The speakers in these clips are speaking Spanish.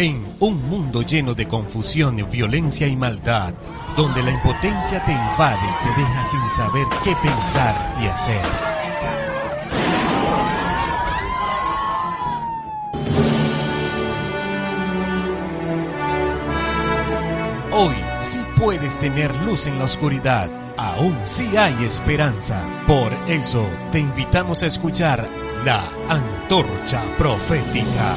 En un mundo lleno de confusión, violencia y maldad, donde la impotencia te invade y te deja sin saber qué pensar y hacer. Hoy sí puedes tener luz en la oscuridad. Aún sí hay esperanza. Por eso te invitamos a escuchar la antorcha profética,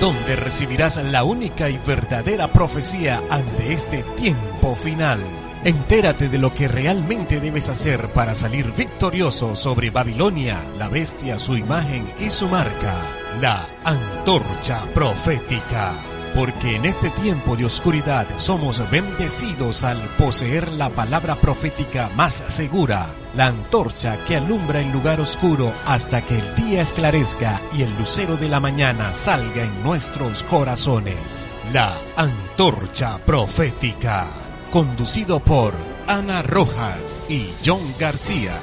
donde recibirás la única y verdadera profecía ante este tiempo final. Entérate de lo que realmente debes hacer para salir victorioso sobre Babilonia, la bestia, su imagen y su marca. La antorcha profética. Porque en este tiempo de oscuridad somos bendecidos al poseer la palabra profética más segura, la antorcha que alumbra el lugar oscuro hasta que el día esclarezca y el lucero de la mañana salga en nuestros corazones. La antorcha profética, conducido por Ana Rojas y John García.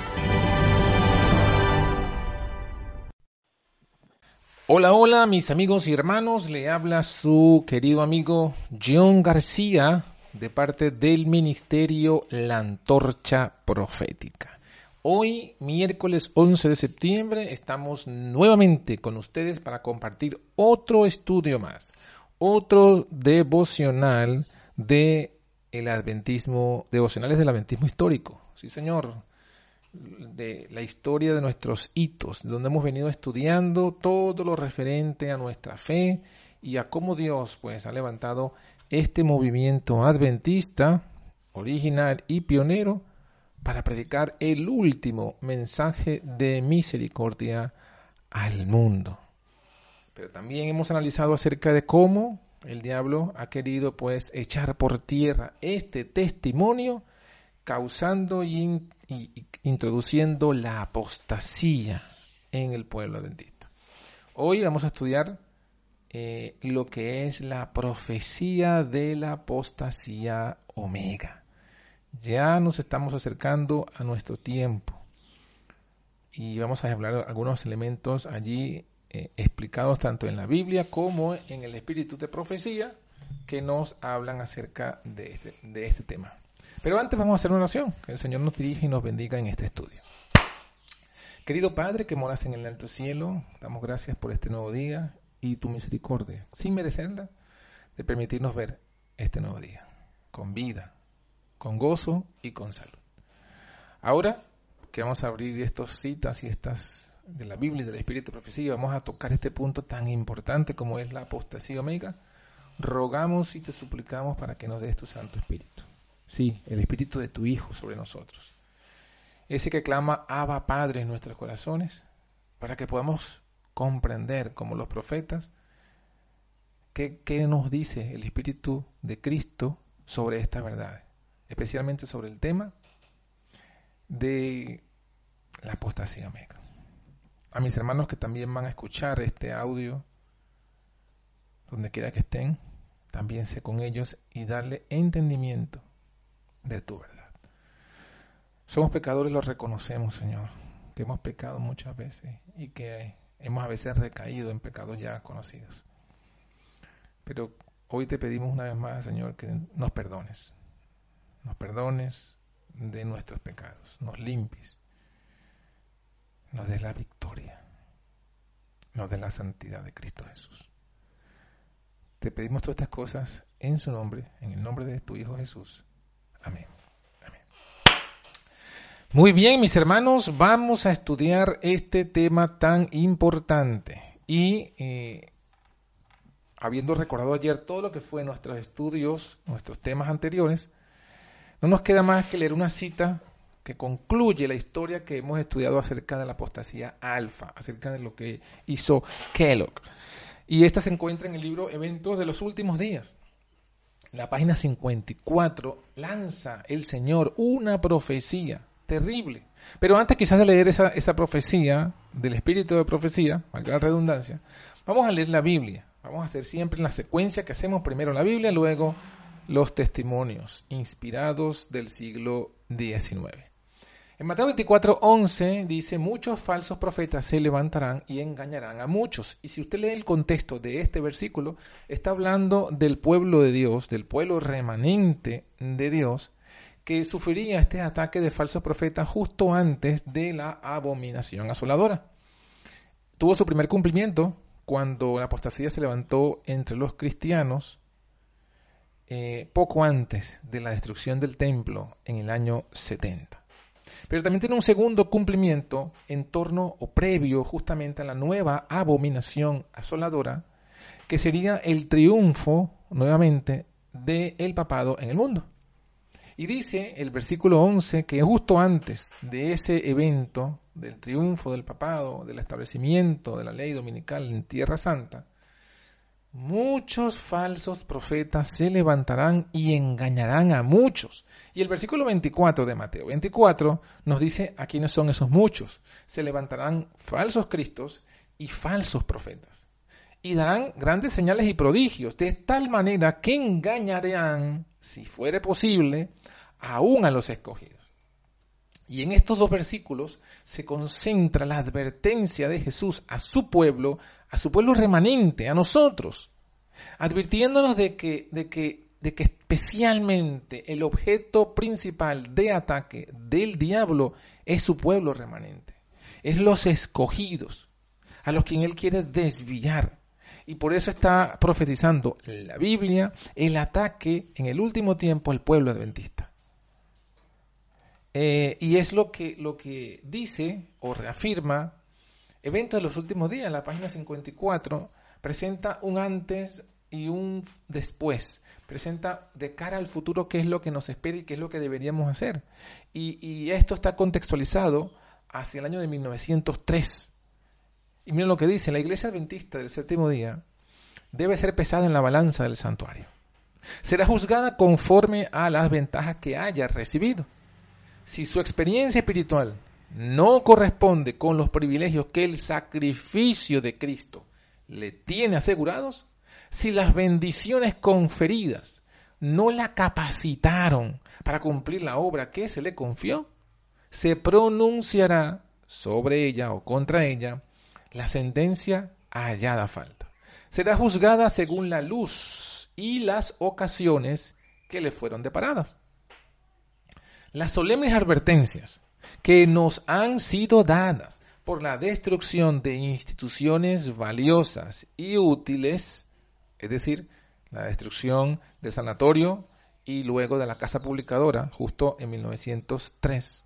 Hola, hola, mis amigos y hermanos. Le habla su querido amigo John García de parte del Ministerio La Antorcha Profética. Hoy, miércoles 11 de septiembre, estamos nuevamente con ustedes para compartir otro estudio más, otro devocional de el adventismo, devocionales del adventismo histórico. Sí, señor de la historia de nuestros hitos, donde hemos venido estudiando todo lo referente a nuestra fe y a cómo Dios pues ha levantado este movimiento adventista original y pionero para predicar el último mensaje de misericordia al mundo. Pero también hemos analizado acerca de cómo el diablo ha querido pues echar por tierra este testimonio causando y, introduciendo la apostasía en el pueblo adventista. Hoy vamos a estudiar eh, lo que es la profecía de la apostasía omega. Ya nos estamos acercando a nuestro tiempo y vamos a hablar algunos elementos allí eh, explicados tanto en la Biblia como en el espíritu de profecía que nos hablan acerca de este, de este tema. Pero antes vamos a hacer una oración. Que el Señor nos dirija y nos bendiga en este estudio. Querido Padre que moras en el alto cielo, damos gracias por este nuevo día y tu misericordia, sin merecerla, de permitirnos ver este nuevo día, con vida, con gozo y con salud. Ahora que vamos a abrir estas citas y estas de la Biblia y del Espíritu de Profecía, vamos a tocar este punto tan importante como es la apostasía omega, rogamos y te suplicamos para que nos des tu Santo Espíritu. Sí, el Espíritu de tu Hijo sobre nosotros. Ese que clama Abba Padre en nuestros corazones, para que podamos comprender, como los profetas, qué, qué nos dice el Espíritu de Cristo sobre esta verdad, especialmente sobre el tema de la apostasía omega. A mis hermanos que también van a escuchar este audio, donde quiera que estén, también sé con ellos y darle entendimiento de tu verdad. Somos pecadores, lo reconocemos, Señor, que hemos pecado muchas veces y que hemos a veces recaído en pecados ya conocidos. Pero hoy te pedimos una vez más, Señor, que nos perdones. Nos perdones de nuestros pecados, nos limpies, nos des la victoria, nos des la santidad de Cristo Jesús. Te pedimos todas estas cosas en su nombre, en el nombre de tu Hijo Jesús. Amén. Muy bien, mis hermanos, vamos a estudiar este tema tan importante. Y eh, habiendo recordado ayer todo lo que fue nuestros estudios, nuestros temas anteriores, no nos queda más que leer una cita que concluye la historia que hemos estudiado acerca de la apostasía alfa, acerca de lo que hizo Kellogg. Y esta se encuentra en el libro Eventos de los Últimos Días la página 54, lanza el Señor una profecía terrible. Pero antes quizás de leer esa, esa profecía, del espíritu de profecía, valga la redundancia, vamos a leer la Biblia. Vamos a hacer siempre la secuencia que hacemos primero la Biblia, luego los testimonios inspirados del siglo XIX. En Mateo 24, 11 dice, muchos falsos profetas se levantarán y engañarán a muchos. Y si usted lee el contexto de este versículo, está hablando del pueblo de Dios, del pueblo remanente de Dios, que sufriría este ataque de falsos profetas justo antes de la abominación asoladora. Tuvo su primer cumplimiento cuando la apostasía se levantó entre los cristianos eh, poco antes de la destrucción del templo en el año 70. Pero también tiene un segundo cumplimiento en torno o previo justamente a la nueva abominación asoladora, que sería el triunfo nuevamente del papado en el mundo. Y dice el versículo 11 que justo antes de ese evento, del triunfo del papado, del establecimiento de la ley dominical en Tierra Santa, muchos falsos profetas se levantarán y engañarán a muchos. Y el versículo 24 de Mateo 24 nos dice a quiénes son esos muchos. Se levantarán falsos cristos y falsos profetas. Y darán grandes señales y prodigios, de tal manera que engañarán, si fuere posible, aún a los escogidos. Y en estos dos versículos se concentra la advertencia de Jesús a su pueblo, a su pueblo remanente, a nosotros, advirtiéndonos de que, de que, de que especialmente el objeto principal de ataque del diablo es su pueblo remanente, es los escogidos, a los quien él quiere desviar. Y por eso está profetizando la Biblia el ataque en el último tiempo al pueblo adventista. Eh, y es lo que, lo que dice o reafirma Evento de los últimos días, la página 54, presenta un antes y un después. Presenta de cara al futuro qué es lo que nos espera y qué es lo que deberíamos hacer. Y, y esto está contextualizado hacia el año de 1903. Y miren lo que dice, la iglesia adventista del séptimo día debe ser pesada en la balanza del santuario. Será juzgada conforme a las ventajas que haya recibido si su experiencia espiritual no corresponde con los privilegios que el sacrificio de Cristo le tiene asegurados, si las bendiciones conferidas no la capacitaron para cumplir la obra que se le confió, se pronunciará sobre ella o contra ella la sentencia hallada falta. Será juzgada según la luz y las ocasiones que le fueron deparadas. Las solemnes advertencias que nos han sido dadas por la destrucción de instituciones valiosas y útiles, es decir, la destrucción del sanatorio y luego de la casa publicadora, justo en 1903.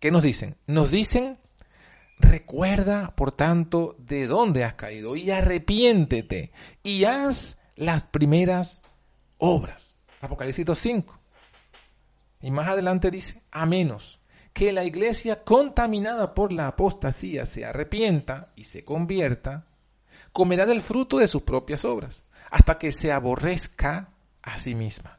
¿Qué nos dicen? Nos dicen, recuerda, por tanto, de dónde has caído y arrepiéntete y haz las primeras obras. Apocalipsis 5. Y más adelante dice, a menos que la iglesia contaminada por la apostasía se arrepienta y se convierta, comerá del fruto de sus propias obras, hasta que se aborrezca a sí misma.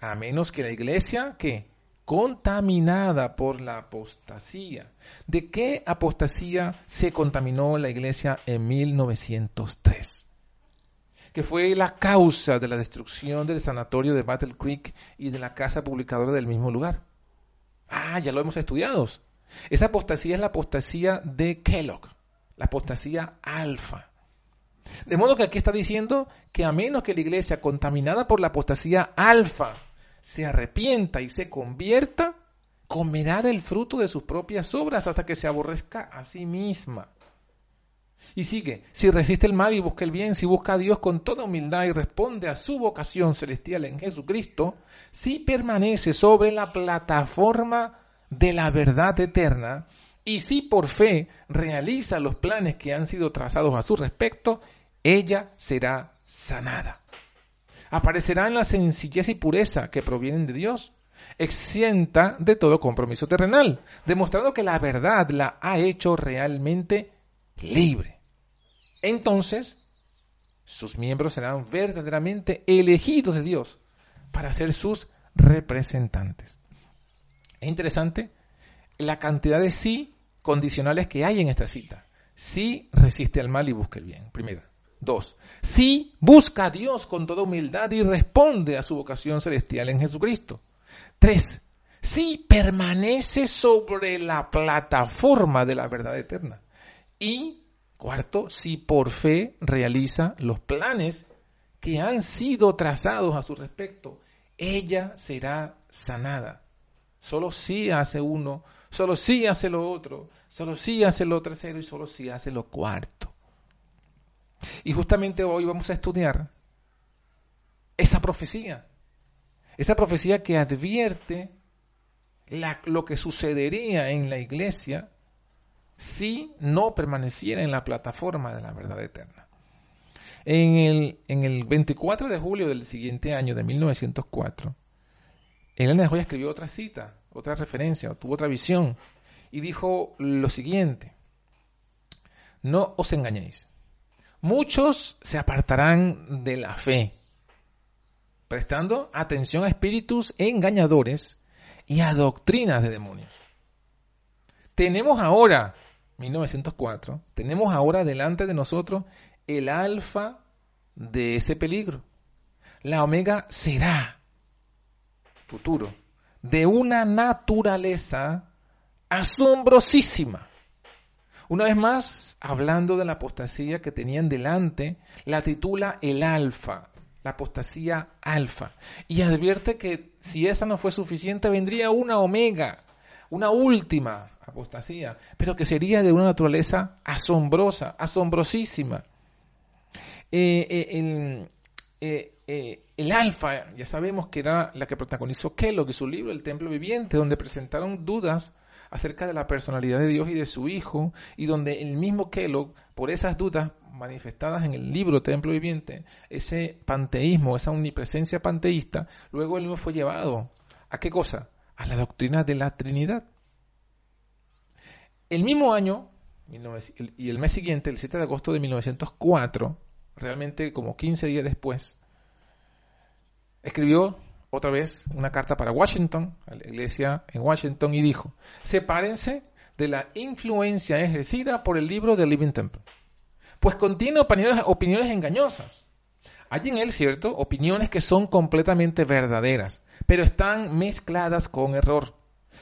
A menos que la iglesia, que contaminada por la apostasía. ¿De qué apostasía se contaminó la iglesia en 1903? Que fue la causa de la destrucción del sanatorio de Battle Creek y de la casa publicadora del mismo lugar. Ah, ya lo hemos estudiado. Esa apostasía es la apostasía de Kellogg, la apostasía alfa. De modo que aquí está diciendo que a menos que la iglesia contaminada por la apostasía alfa se arrepienta y se convierta, comerá del fruto de sus propias obras hasta que se aborrezca a sí misma. Y sigue, si resiste el mal y busca el bien, si busca a Dios con toda humildad y responde a su vocación celestial en Jesucristo, si permanece sobre la plataforma de la verdad eterna y si por fe realiza los planes que han sido trazados a su respecto, ella será sanada. Aparecerá en la sencillez y pureza que provienen de Dios, exenta de todo compromiso terrenal, demostrando que la verdad la ha hecho realmente libre entonces sus miembros serán verdaderamente elegidos de Dios para ser sus representantes. Es interesante la cantidad de sí condicionales que hay en esta cita. Sí resiste al mal y busca el bien. Primero. Dos. Sí busca a Dios con toda humildad y responde a su vocación celestial en Jesucristo. Tres. si permanece sobre la plataforma de la verdad eterna. Y cuarto, si por fe realiza los planes que han sido trazados a su respecto, ella será sanada. Solo si hace uno, solo si hace lo otro, solo si hace lo tercero y solo si hace lo cuarto. Y justamente hoy vamos a estudiar esa profecía. Esa profecía que advierte lo que sucedería en la iglesia si no permaneciera en la plataforma de la verdad eterna. En el, en el 24 de julio del siguiente año, de 1904, Elena de Joya escribió otra cita, otra referencia, tuvo otra visión, y dijo lo siguiente, no os engañéis, muchos se apartarán de la fe, prestando atención a espíritus engañadores y a doctrinas de demonios. Tenemos ahora, 1904, tenemos ahora delante de nosotros el alfa de ese peligro. La omega será futuro de una naturaleza asombrosísima. Una vez más, hablando de la apostasía que tenían delante, la titula el alfa, la apostasía alfa. Y advierte que si esa no fue suficiente, vendría una omega, una última apostasía, pero que sería de una naturaleza asombrosa, asombrosísima. Eh, eh, eh, el, alfa, ya sabemos que era la que protagonizó Kellogg y su libro El Templo Viviente, donde presentaron dudas acerca de la personalidad de Dios y de su Hijo, y donde el mismo Kellogg, por esas dudas, manifestadas en el libro Templo Viviente, ese panteísmo, esa omnipresencia panteísta, luego él mismo fue llevado a qué cosa? A la doctrina de la Trinidad. El mismo año, y el mes siguiente, el 7 de agosto de 1904, realmente como 15 días después, escribió otra vez una carta para Washington, a la iglesia en Washington, y dijo, sepárense de la influencia ejercida por el libro de Living Temple pues contiene opiniones, opiniones engañosas. Hay en él, ¿cierto? Opiniones que son completamente verdaderas, pero están mezcladas con error.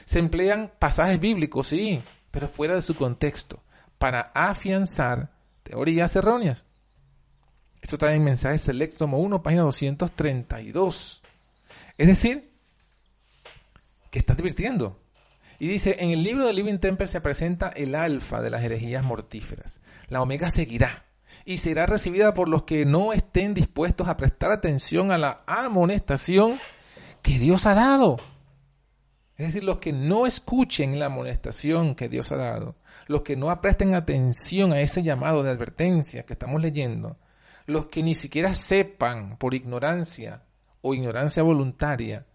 Se emplean pasajes bíblicos, sí, pero fuera de su contexto, para afianzar teorías erróneas. Esto está en Mensaje Select, tomo 1, página 232. Es decir, que está advirtiendo. Y dice, en el libro de Living Temple se presenta el alfa de las herejías mortíferas. La omega seguirá y será recibida por los que no estén dispuestos a prestar atención a la amonestación que Dios ha dado. Es decir, los que no escuchen la amonestación que Dios ha dado, los que no presten atención a ese llamado de advertencia que estamos leyendo, los que ni siquiera sepan por ignorancia o ignorancia voluntaria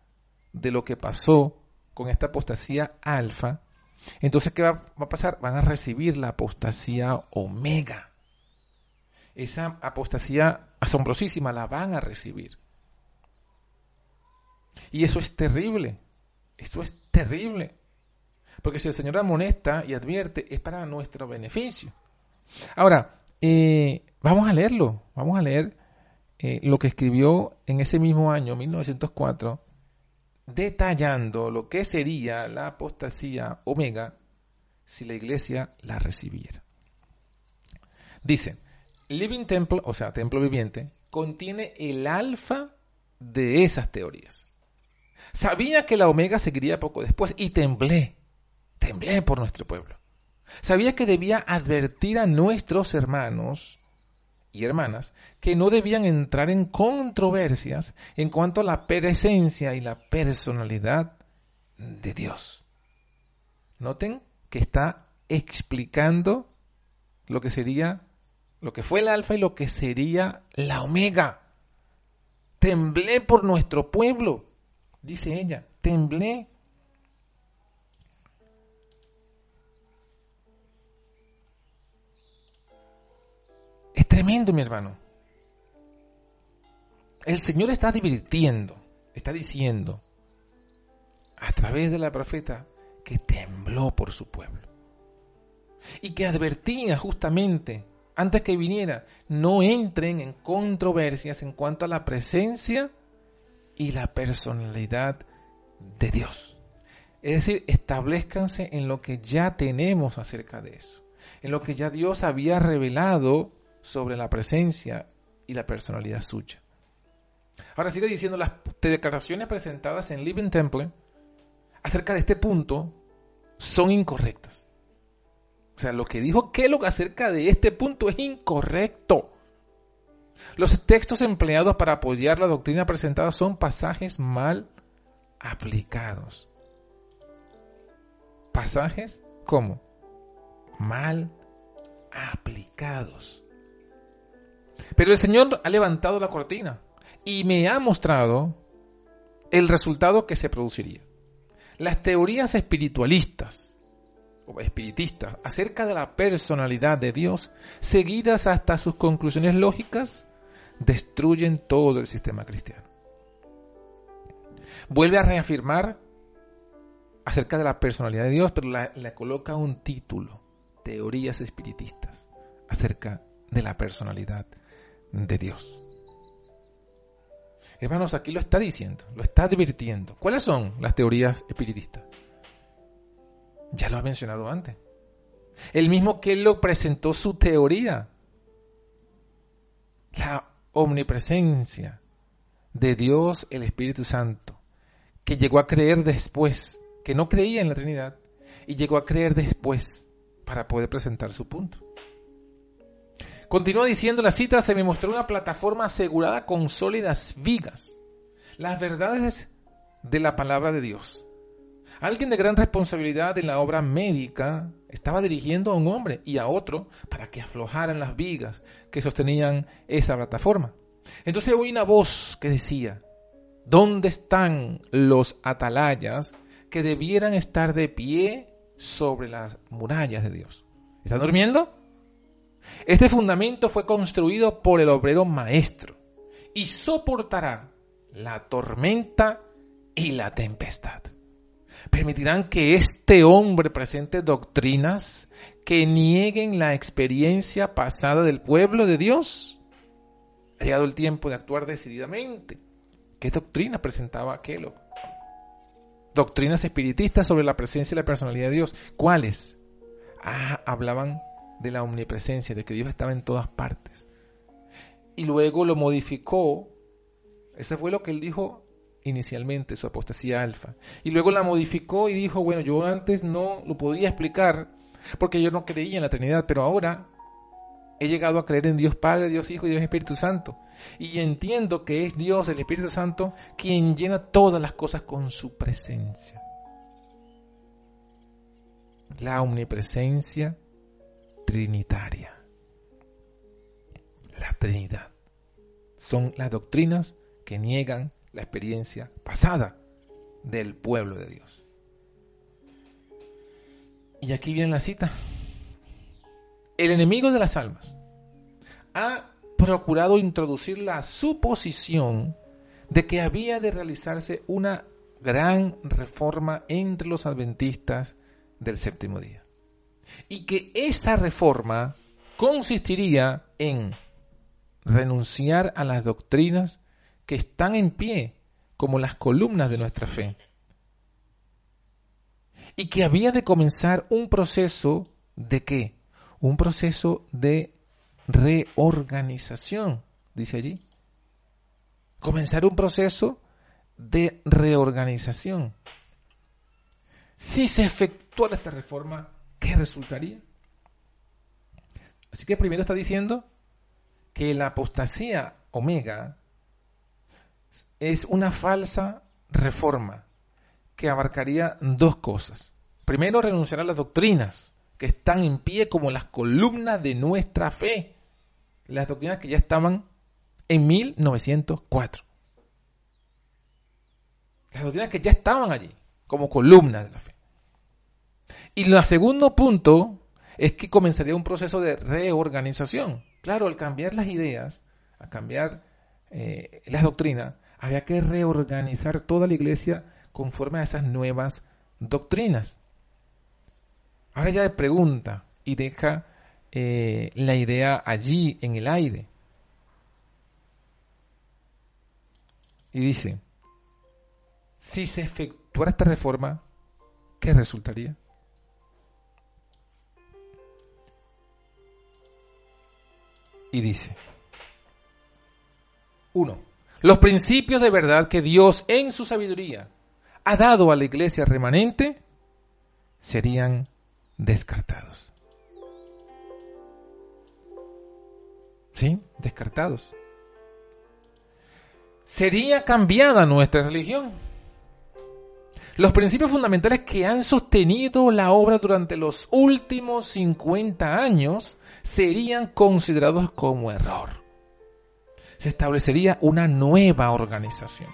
de lo que pasó con esta apostasía alfa, entonces ¿qué va, a pasar? Van a recibir la apostasía omega. Esa apostasía asombrosísima la van a recibir. Y eso es terrible. Eso es terrible. Porque si el Señor amonesta y advierte, es para nuestro beneficio. Ahora, eh, vamos a leerlo. Vamos a leer eh, lo que escribió en ese mismo año, 1904, detallando lo que sería la apostasía omega si la iglesia la recibiera. Dice, Living Temple, o sea, templo viviente, contiene el alfa de esas teorías. Sabía que la omega seguiría poco después y temblé, temblé por nuestro pueblo. Sabía que debía advertir a nuestros hermanos y hermanas que no debían entrar en controversias en cuanto a la presencia y la personalidad de Dios. Noten que está explicando lo que sería, lo que fue el alfa y lo que sería la omega. Temblé por nuestro pueblo, dice ella, temblé Es tremendo, mi hermano. El Señor está divirtiendo, está diciendo a través de la profeta que tembló por su pueblo. Y que advertía justamente, antes que viniera, no entren en controversias en cuanto a la presencia y la personalidad de Dios. Es decir, establezcanse en lo que ya tenemos acerca de eso, en lo que ya Dios había revelado sobre la presencia y la personalidad suya. Ahora sigue diciendo las declaraciones presentadas en Living Temple acerca de este punto son incorrectas. O sea, lo que dijo Kellogg acerca de este punto es incorrecto. Los textos empleados para apoyar la doctrina presentada son pasajes mal aplicados. ¿Pasajes cómo? Mal aplicados. Pero el Señor ha levantado la cortina y me ha mostrado el resultado que se produciría. Las teorías espiritualistas o espiritistas acerca de la personalidad de Dios, seguidas hasta sus conclusiones lógicas, destruyen todo el sistema cristiano. Vuelve a reafirmar acerca de la personalidad de Dios, pero le coloca un título, teorías espiritistas, acerca de la personalidad de Dios. Hermanos, aquí lo está diciendo, lo está advirtiendo. ¿Cuáles son las teorías espiritistas? Ya lo ha mencionado antes. El mismo que lo presentó su teoría. La omnipresencia de Dios el Espíritu Santo, que llegó a creer después, que no creía en la Trinidad, y llegó a creer después para poder presentar su punto. Continúa diciendo la cita, se me mostró una plataforma asegurada con sólidas vigas, las verdades de la palabra de Dios. Alguien de gran responsabilidad en la obra médica estaba dirigiendo a un hombre y a otro para que aflojaran las vigas que sostenían esa plataforma. Entonces oí una voz que decía, ¿dónde están los atalayas que debieran estar de pie sobre las murallas de Dios? ¿Están durmiendo? Este fundamento fue construido por el obrero maestro y soportará la tormenta y la tempestad. Permitirán que este hombre presente doctrinas que nieguen la experiencia pasada del pueblo de Dios. Ha llegado el tiempo de actuar decididamente. ¿Qué doctrina presentaba Kellogg? Doctrinas espiritistas sobre la presencia y la personalidad de Dios. ¿Cuáles? Ah, hablaban de la omnipresencia, de que Dios estaba en todas partes. Y luego lo modificó. Ese fue lo que él dijo inicialmente, su apostasía alfa. Y luego la modificó y dijo, bueno, yo antes no lo podía explicar porque yo no creía en la Trinidad, pero ahora he llegado a creer en Dios Padre, Dios Hijo y Dios Espíritu Santo. Y entiendo que es Dios, el Espíritu Santo, quien llena todas las cosas con su presencia. La omnipresencia trinitaria. La Trinidad. Son las doctrinas que niegan la experiencia pasada del pueblo de Dios. Y aquí viene la cita. El enemigo de las almas ha procurado introducir la suposición de que había de realizarse una gran reforma entre los adventistas del séptimo día y que esa reforma consistiría en renunciar a las doctrinas que están en pie como las columnas de nuestra fe. Y que había de comenzar un proceso de qué? Un proceso de reorganización, dice allí. Comenzar un proceso de reorganización. Si se efectuara esta reforma, ¿qué resultaría? Así que primero está diciendo que la apostasía omega es una falsa reforma que abarcaría dos cosas. Primero, renunciar a las doctrinas que están en pie como las columnas de nuestra fe. Las doctrinas que ya estaban en 1904. Las doctrinas que ya estaban allí como columnas de la fe. Y el segundo punto es que comenzaría un proceso de reorganización. Claro, al cambiar las ideas, a cambiar eh, las doctrinas, había que reorganizar toda la iglesia conforme a esas nuevas doctrinas. Ahora ya pregunta y deja eh, la idea allí en el aire. Y dice, si se efectuara esta reforma, ¿qué resultaría? Y dice, uno, los principios de verdad que Dios en su sabiduría ha dado a la iglesia remanente serían descartados. ¿Sí? Descartados. Sería cambiada nuestra religión. Los principios fundamentales que han sostenido la obra durante los últimos 50 años serían considerados como error. Se establecería una nueva organización.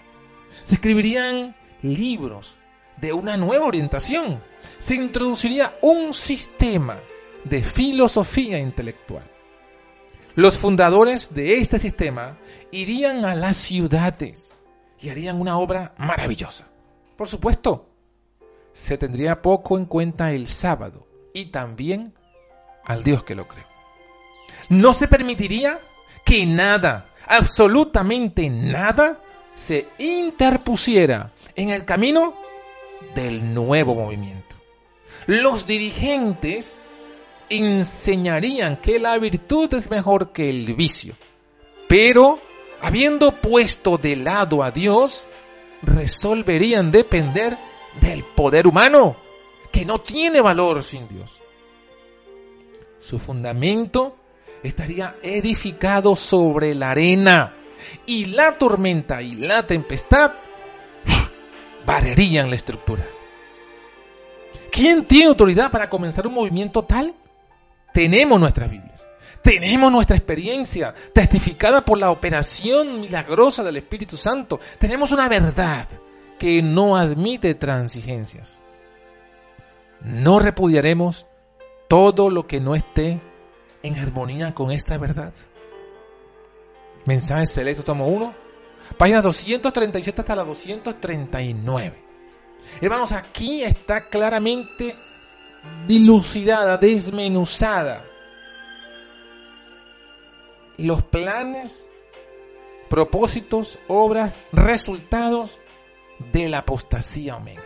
Se escribirían libros de una nueva orientación. Se introduciría un sistema de filosofía intelectual. Los fundadores de este sistema irían a las ciudades y harían una obra maravillosa. Por supuesto, se tendría poco en cuenta el sábado y también al Dios que lo creó. No se permitiría que nada, absolutamente nada, se interpusiera en el camino del nuevo movimiento. Los dirigentes enseñarían que la virtud es mejor que el vicio, pero habiendo puesto de lado a Dios, resolverían depender del poder humano, que no tiene valor sin Dios. Su fundamento estaría edificado sobre la arena y la tormenta y la tempestad barrerían la estructura. ¿Quién tiene autoridad para comenzar un movimiento tal? Tenemos nuestras Biblias. Tenemos nuestra experiencia testificada por la operación milagrosa del Espíritu Santo. Tenemos una verdad que no admite transigencias. No repudiaremos todo lo que no esté en armonía con esta verdad. Mensaje selecto, tomo 1, página 237 hasta la 239. Hermanos, aquí está claramente dilucidada, desmenuzada los planes, propósitos, obras, resultados de la apostasía omega.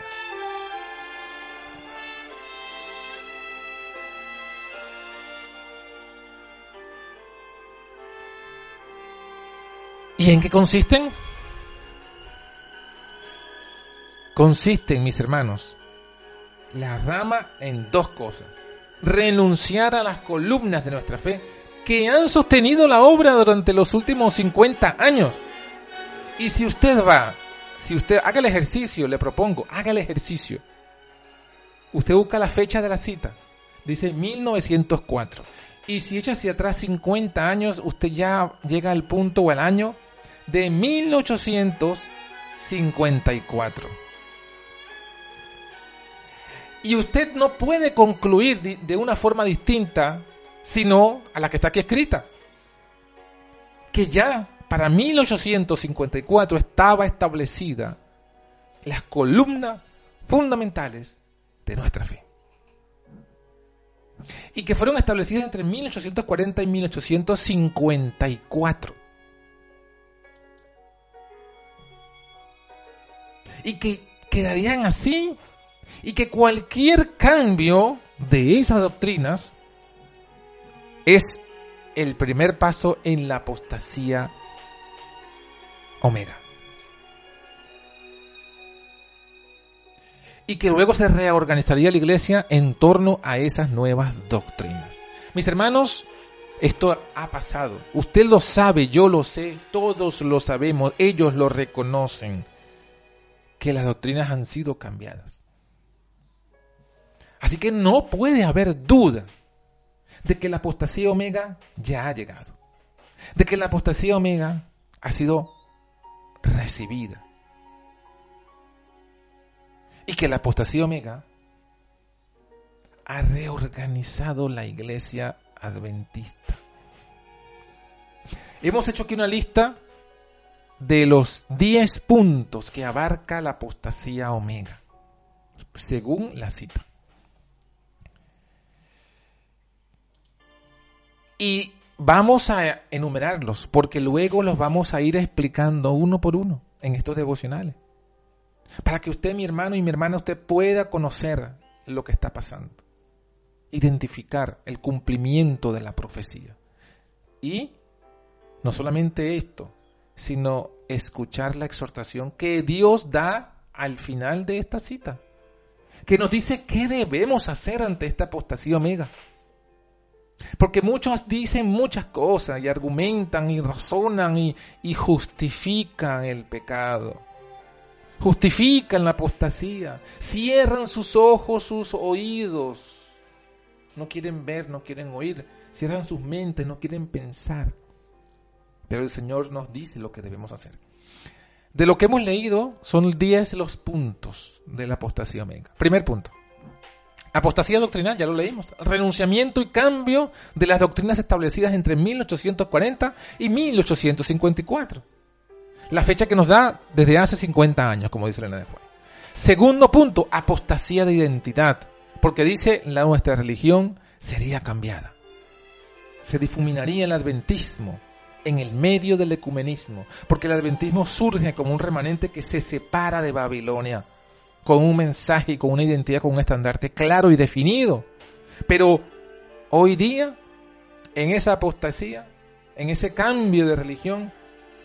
¿Y en qué consisten? Consisten, mis hermanos, la rama en dos cosas. Renunciar a las columnas de nuestra fe que han sostenido la obra durante los últimos 50 años. Y si usted va, si usted haga el ejercicio, le propongo, haga el ejercicio. Usted busca la fecha de la cita. Dice 1904. Y si echa hacia atrás 50 años, usted ya llega al punto o al año de 1854. Y usted no puede concluir de una forma distinta sino a la que está aquí escrita. Que ya para 1854 estaba establecida las columnas fundamentales de nuestra fe. Y que fueron establecidas entre 1840 y 1854. Y que quedarían así. Y que cualquier cambio de esas doctrinas es el primer paso en la apostasía omega. Y que luego se reorganizaría la iglesia en torno a esas nuevas doctrinas. Mis hermanos, esto ha pasado. Usted lo sabe, yo lo sé, todos lo sabemos, ellos lo reconocen, que las doctrinas han sido cambiadas. Así que no puede haber duda de que la apostasía omega ya ha llegado, de que la apostasía omega ha sido recibida y que la apostasía omega ha reorganizado la iglesia adventista. Hemos hecho aquí una lista de los 10 puntos que abarca la apostasía omega, según la cita. Y vamos a enumerarlos, porque luego los vamos a ir explicando uno por uno en estos devocionales. Para que usted, mi hermano y mi hermana, usted pueda conocer lo que está pasando. Identificar el cumplimiento de la profecía. Y no solamente esto, sino escuchar la exhortación que Dios da al final de esta cita. Que nos dice qué debemos hacer ante esta apostasía omega. Porque muchos dicen muchas cosas y argumentan y razonan y, y justifican el pecado. Justifican la apostasía. Cierran sus ojos, sus oídos. No quieren ver, no quieren oír. Cierran sus mentes, no quieren pensar. Pero el Señor nos dice lo que debemos hacer. De lo que hemos leído son 10 los puntos de la apostasía omega. Primer punto. Apostasía doctrinal, ya lo leímos. Renunciamiento y cambio de las doctrinas establecidas entre 1840 y 1854. La fecha que nos da desde hace 50 años, como dice Elena de Juez. Segundo punto, apostasía de identidad. Porque dice la nuestra religión sería cambiada. Se difuminaría el adventismo en el medio del ecumenismo, porque el adventismo surge como un remanente que se separa de Babilonia, con un mensaje y con una identidad, con un estandarte claro y definido. Pero hoy día, en esa apostasía, en ese cambio de religión,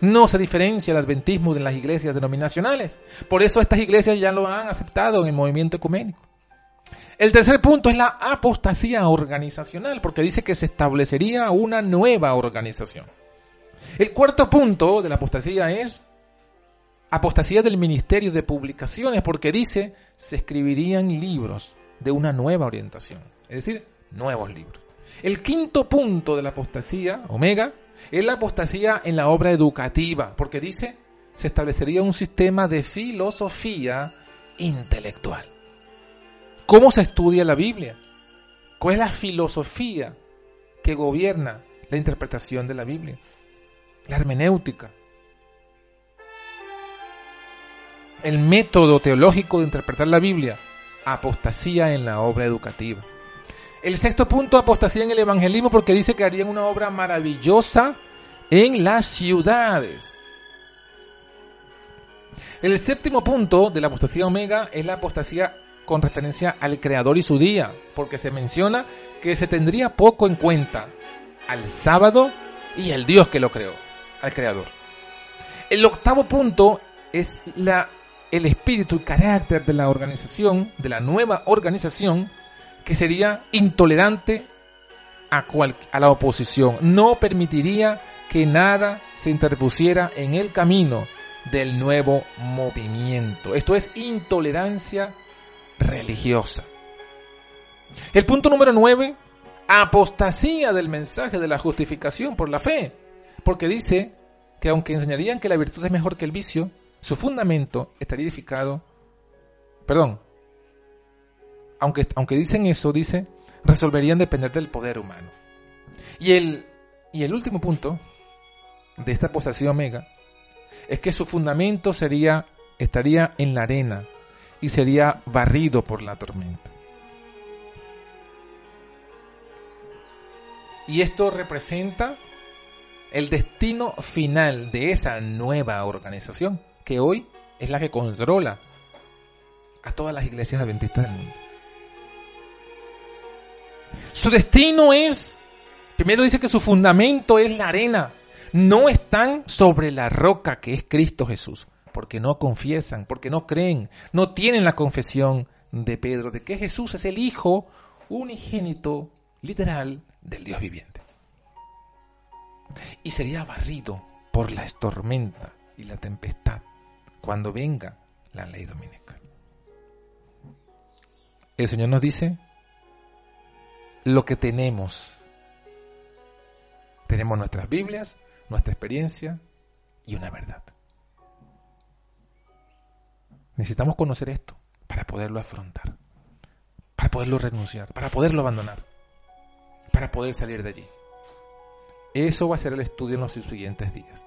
no se diferencia el adventismo de las iglesias denominacionales. Por eso estas iglesias ya lo han aceptado en el movimiento ecuménico. El tercer punto es la apostasía organizacional, porque dice que se establecería una nueva organización. El cuarto punto de la apostasía es apostasía del ministerio de publicaciones, porque dice se escribirían libros de una nueva orientación, es decir, nuevos libros. El quinto punto de la apostasía, omega, es la apostasía en la obra educativa, porque dice se establecería un sistema de filosofía intelectual. ¿Cómo se estudia la Biblia? ¿Cuál es la filosofía que gobierna la interpretación de la Biblia? La hermenéutica, el método teológico de interpretar la Biblia, apostasía en la obra educativa. El sexto punto, apostasía en el evangelismo, porque dice que harían una obra maravillosa en las ciudades. El séptimo punto de la apostasía omega es la apostasía con referencia al Creador y su día, porque se menciona que se tendría poco en cuenta al sábado y al Dios que lo creó al creador. El octavo punto es la, el espíritu y carácter de la organización, de la nueva organización, que sería intolerante a, a la oposición. No permitiría que nada se interpusiera en el camino del nuevo movimiento. Esto es intolerancia religiosa. El punto número nueve, apostasía del mensaje de la justificación por la fe porque dice que aunque enseñarían que la virtud es mejor que el vicio, su fundamento estaría edificado, perdón, aunque, aunque dicen eso, dice, resolverían depender del poder humano. Y el, y el último punto de esta apostasía omega es que su fundamento sería, estaría en la arena y sería barrido por la tormenta. Y esto representa el destino final de esa nueva organización, que hoy es la que controla a todas las iglesias adventistas del mundo. Su destino es, primero dice que su fundamento es la arena, no están sobre la roca que es Cristo Jesús, porque no confiesan, porque no creen, no tienen la confesión de Pedro de que Jesús es el Hijo unigénito, literal, del Dios viviente y sería barrido por la tormenta y la tempestad cuando venga la ley dominical. El Señor nos dice lo que tenemos. Tenemos nuestras Biblias, nuestra experiencia y una verdad. Necesitamos conocer esto para poderlo afrontar, para poderlo renunciar, para poderlo abandonar, para poder salir de allí. Eso va a ser el estudio en los siguientes días.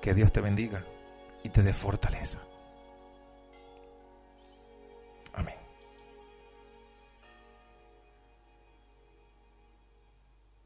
Que Dios te bendiga y te dé fortaleza.